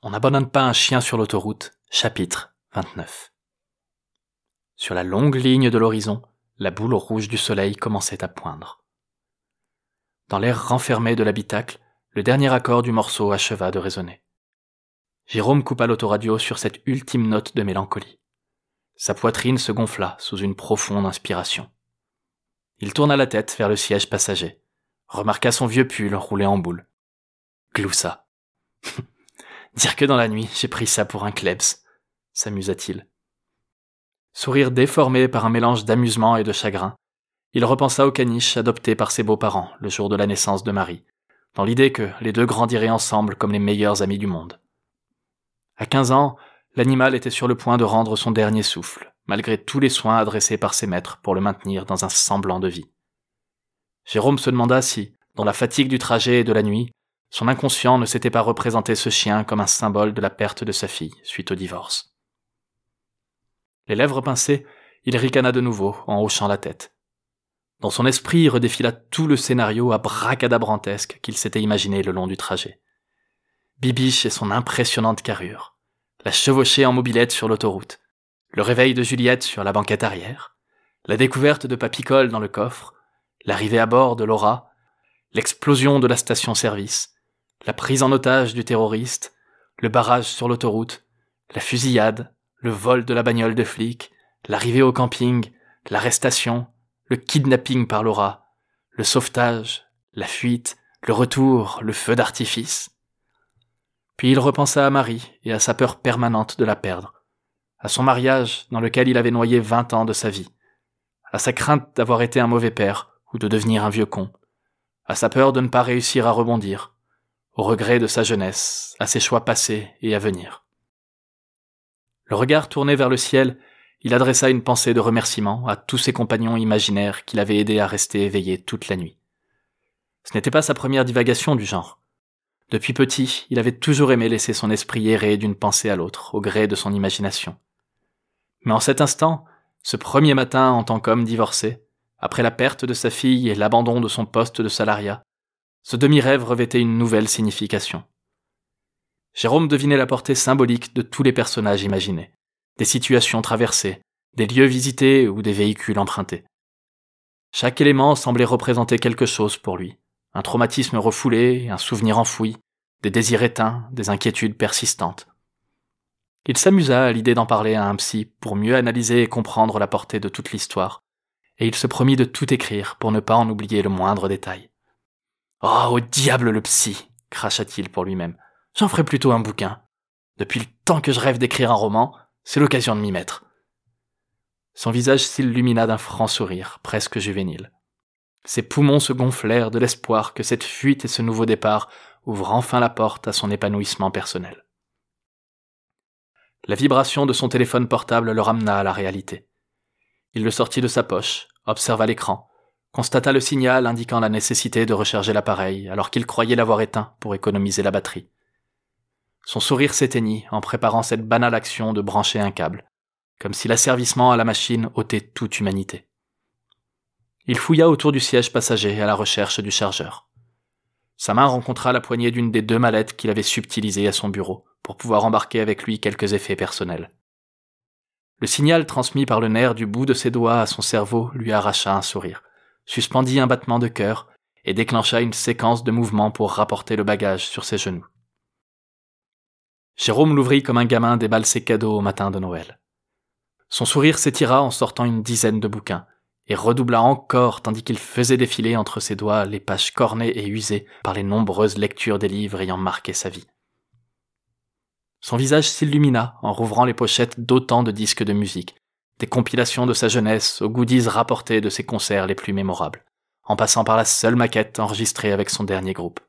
On n'abandonne pas un chien sur l'autoroute, chapitre 29. Sur la longue ligne de l'horizon, la boule rouge du soleil commençait à poindre. Dans l'air renfermé de l'habitacle, le dernier accord du morceau acheva de résonner. Jérôme coupa l'autoradio sur cette ultime note de mélancolie. Sa poitrine se gonfla sous une profonde inspiration. Il tourna la tête vers le siège passager, remarqua son vieux pull roulé en boule. Gloussa. Dire que dans la nuit, j'ai pris ça pour un klebs, s'amusa-t-il. Sourire déformé par un mélange d'amusement et de chagrin, il repensa au caniche adopté par ses beaux-parents le jour de la naissance de Marie, dans l'idée que les deux grandiraient ensemble comme les meilleurs amis du monde. À quinze ans, l'animal était sur le point de rendre son dernier souffle, malgré tous les soins adressés par ses maîtres pour le maintenir dans un semblant de vie. Jérôme se demanda si, dans la fatigue du trajet et de la nuit, son inconscient ne s'était pas représenté ce chien comme un symbole de la perte de sa fille suite au divorce. Les lèvres pincées, il ricana de nouveau en hochant la tête. Dans son esprit redéfila tout le scénario abracadabrantesque qu'il s'était imaginé le long du trajet. Bibiche et son impressionnante carrure, la chevauchée en mobilette sur l'autoroute, le réveil de Juliette sur la banquette arrière, la découverte de Papicole dans le coffre, l'arrivée à bord de Laura, l'explosion de la station-service, la prise en otage du terroriste, le barrage sur l'autoroute, la fusillade, le vol de la bagnole de flic, l'arrivée au camping, l'arrestation, le kidnapping par Laura, le sauvetage, la fuite, le retour, le feu d'artifice. Puis il repensa à Marie et à sa peur permanente de la perdre, à son mariage dans lequel il avait noyé vingt ans de sa vie, à sa crainte d'avoir été un mauvais père ou de devenir un vieux con, à sa peur de ne pas réussir à rebondir, au regret de sa jeunesse, à ses choix passés et à venir. Le regard tourné vers le ciel, il adressa une pensée de remerciement à tous ses compagnons imaginaires qu'il avait aidés à rester éveillés toute la nuit. Ce n'était pas sa première divagation du genre. Depuis petit, il avait toujours aimé laisser son esprit errer d'une pensée à l'autre, au gré de son imagination. Mais en cet instant, ce premier matin en tant qu'homme divorcé, après la perte de sa fille et l'abandon de son poste de salariat, ce demi-rêve revêtait une nouvelle signification. Jérôme devinait la portée symbolique de tous les personnages imaginés, des situations traversées, des lieux visités ou des véhicules empruntés. Chaque élément semblait représenter quelque chose pour lui, un traumatisme refoulé, un souvenir enfoui, des désirs éteints, des inquiétudes persistantes. Il s'amusa à l'idée d'en parler à un psy pour mieux analyser et comprendre la portée de toute l'histoire, et il se promit de tout écrire pour ne pas en oublier le moindre détail. Oh, au diable le psy cracha-t-il pour lui-même. J'en ferai plutôt un bouquin. Depuis le temps que je rêve d'écrire un roman, c'est l'occasion de m'y mettre. Son visage s'illumina d'un franc sourire, presque juvénile. Ses poumons se gonflèrent de l'espoir que cette fuite et ce nouveau départ ouvrent enfin la porte à son épanouissement personnel. La vibration de son téléphone portable le ramena à la réalité. Il le sortit de sa poche, observa l'écran, constata le signal indiquant la nécessité de recharger l'appareil alors qu'il croyait l'avoir éteint pour économiser la batterie. Son sourire s'éteignit en préparant cette banale action de brancher un câble, comme si l'asservissement à la machine ôtait toute humanité. Il fouilla autour du siège passager à la recherche du chargeur. Sa main rencontra la poignée d'une des deux mallettes qu'il avait subtilisées à son bureau pour pouvoir embarquer avec lui quelques effets personnels. Le signal transmis par le nerf du bout de ses doigts à son cerveau lui arracha un sourire suspendit un battement de cœur et déclencha une séquence de mouvements pour rapporter le bagage sur ses genoux. Jérôme l'ouvrit comme un gamin déballe ses cadeaux au matin de Noël. Son sourire s'étira en sortant une dizaine de bouquins, et redoubla encore tandis qu'il faisait défiler entre ses doigts les pages cornées et usées par les nombreuses lectures des livres ayant marqué sa vie. Son visage s'illumina en rouvrant les pochettes d'autant de disques de musique, des compilations de sa jeunesse aux goodies rapportés de ses concerts les plus mémorables, en passant par la seule maquette enregistrée avec son dernier groupe.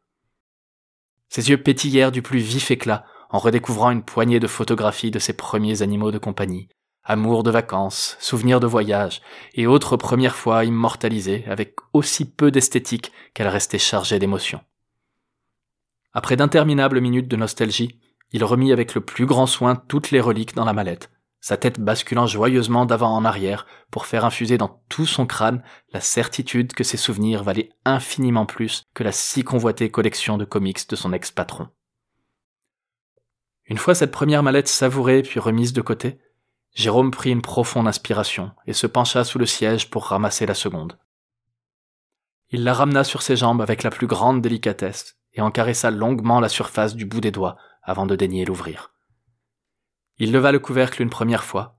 Ses yeux pétillèrent du plus vif éclat en redécouvrant une poignée de photographies de ses premiers animaux de compagnie, amours de vacances, souvenirs de voyage et autres premières fois immortalisées avec aussi peu d'esthétique qu'elle restait chargée d'émotions. Après d'interminables minutes de nostalgie, il remit avec le plus grand soin toutes les reliques dans la mallette, sa tête basculant joyeusement d'avant en arrière pour faire infuser dans tout son crâne la certitude que ses souvenirs valaient infiniment plus que la si convoitée collection de comics de son ex-patron. Une fois cette première mallette savourée puis remise de côté, Jérôme prit une profonde inspiration et se pencha sous le siège pour ramasser la seconde. Il la ramena sur ses jambes avec la plus grande délicatesse et en caressa longuement la surface du bout des doigts avant de daigner l'ouvrir. Il leva le couvercle une première fois,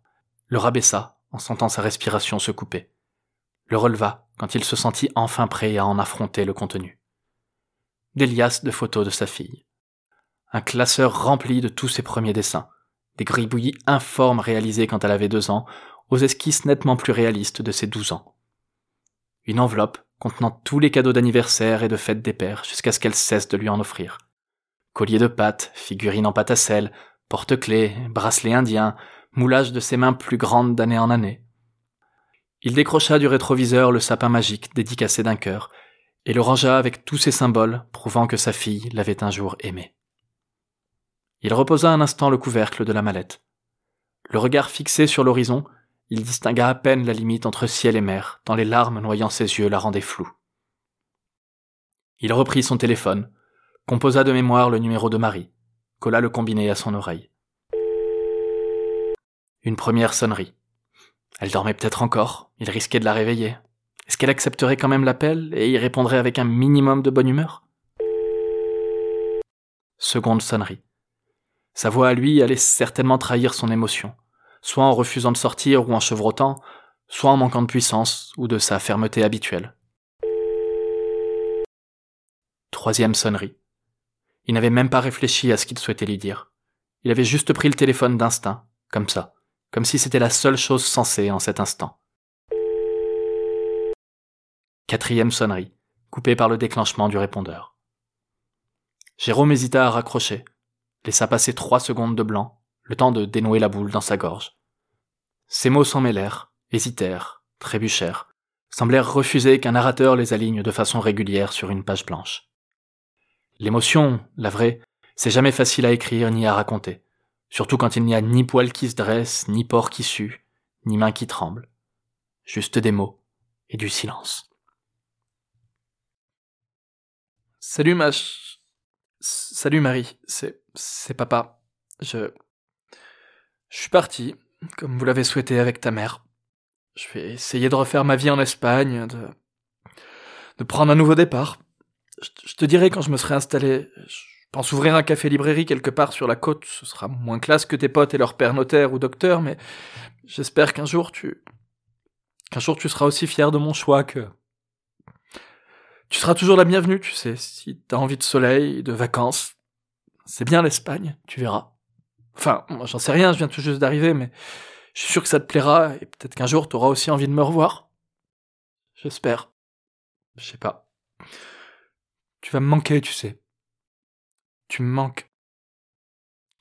le rabaissa en sentant sa respiration se couper, le releva quand il se sentit enfin prêt à en affronter le contenu. Des liasses de photos de sa fille. Un classeur rempli de tous ses premiers dessins, des gribouillis informes réalisés quand elle avait deux ans, aux esquisses nettement plus réalistes de ses douze ans. Une enveloppe contenant tous les cadeaux d'anniversaire et de fête des pères jusqu'à ce qu'elle cesse de lui en offrir. Collier de pâte, figurine en pâte à sel, porte-clés, bracelet indien, moulage de ses mains plus grandes d'année en année. Il décrocha du rétroviseur le sapin magique dédicacé d'un cœur, et le rangea avec tous ses symboles prouvant que sa fille l'avait un jour aimé. Il reposa un instant le couvercle de la mallette. Le regard fixé sur l'horizon, il distingua à peine la limite entre ciel et mer, tant les larmes noyant ses yeux la rendaient floue. Il reprit son téléphone, composa de mémoire le numéro de Marie, colla le combiné à son oreille. Une première sonnerie. Elle dormait peut-être encore, il risquait de la réveiller. Est-ce qu'elle accepterait quand même l'appel et y répondrait avec un minimum de bonne humeur? Seconde sonnerie. Sa voix à lui allait certainement trahir son émotion soit en refusant de sortir ou en chevrotant, soit en manquant de puissance ou de sa fermeté habituelle. Troisième sonnerie. Il n'avait même pas réfléchi à ce qu'il souhaitait lui dire. Il avait juste pris le téléphone d'instinct, comme ça, comme si c'était la seule chose sensée en cet instant. Quatrième sonnerie, coupée par le déclenchement du répondeur. Jérôme hésita à raccrocher, laissa passer trois secondes de blanc, le temps de dénouer la boule dans sa gorge. Ses mots s'en mêlèrent, hésitèrent, trébuchèrent, semblèrent refuser qu'un narrateur les aligne de façon régulière sur une page blanche. L'émotion, la vraie, c'est jamais facile à écrire ni à raconter, surtout quand il n'y a ni poil qui se dresse, ni porc qui sue, ni main qui tremble. Juste des mots et du silence. Salut ma Salut Marie, c'est c'est papa. Je je suis parti, comme vous l'avez souhaité avec ta mère. Je vais essayer de refaire ma vie en Espagne, de, de prendre un nouveau départ. Je, te dirai quand je me serai installé. Je pense ouvrir un café-librairie quelque part sur la côte. Ce sera moins classe que tes potes et leur père notaire ou docteur, mais j'espère qu'un jour tu, qu'un jour tu seras aussi fier de mon choix que, tu seras toujours la bienvenue, tu sais, si t'as envie de soleil, de vacances. C'est bien l'Espagne, tu verras. Enfin, moi j'en sais rien, je viens tout juste d'arriver, mais je suis sûr que ça te plaira, et peut-être qu'un jour t'auras aussi envie de me revoir. J'espère. Je sais pas. Tu vas me manquer, tu sais. Tu me manques.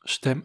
Je t'aime.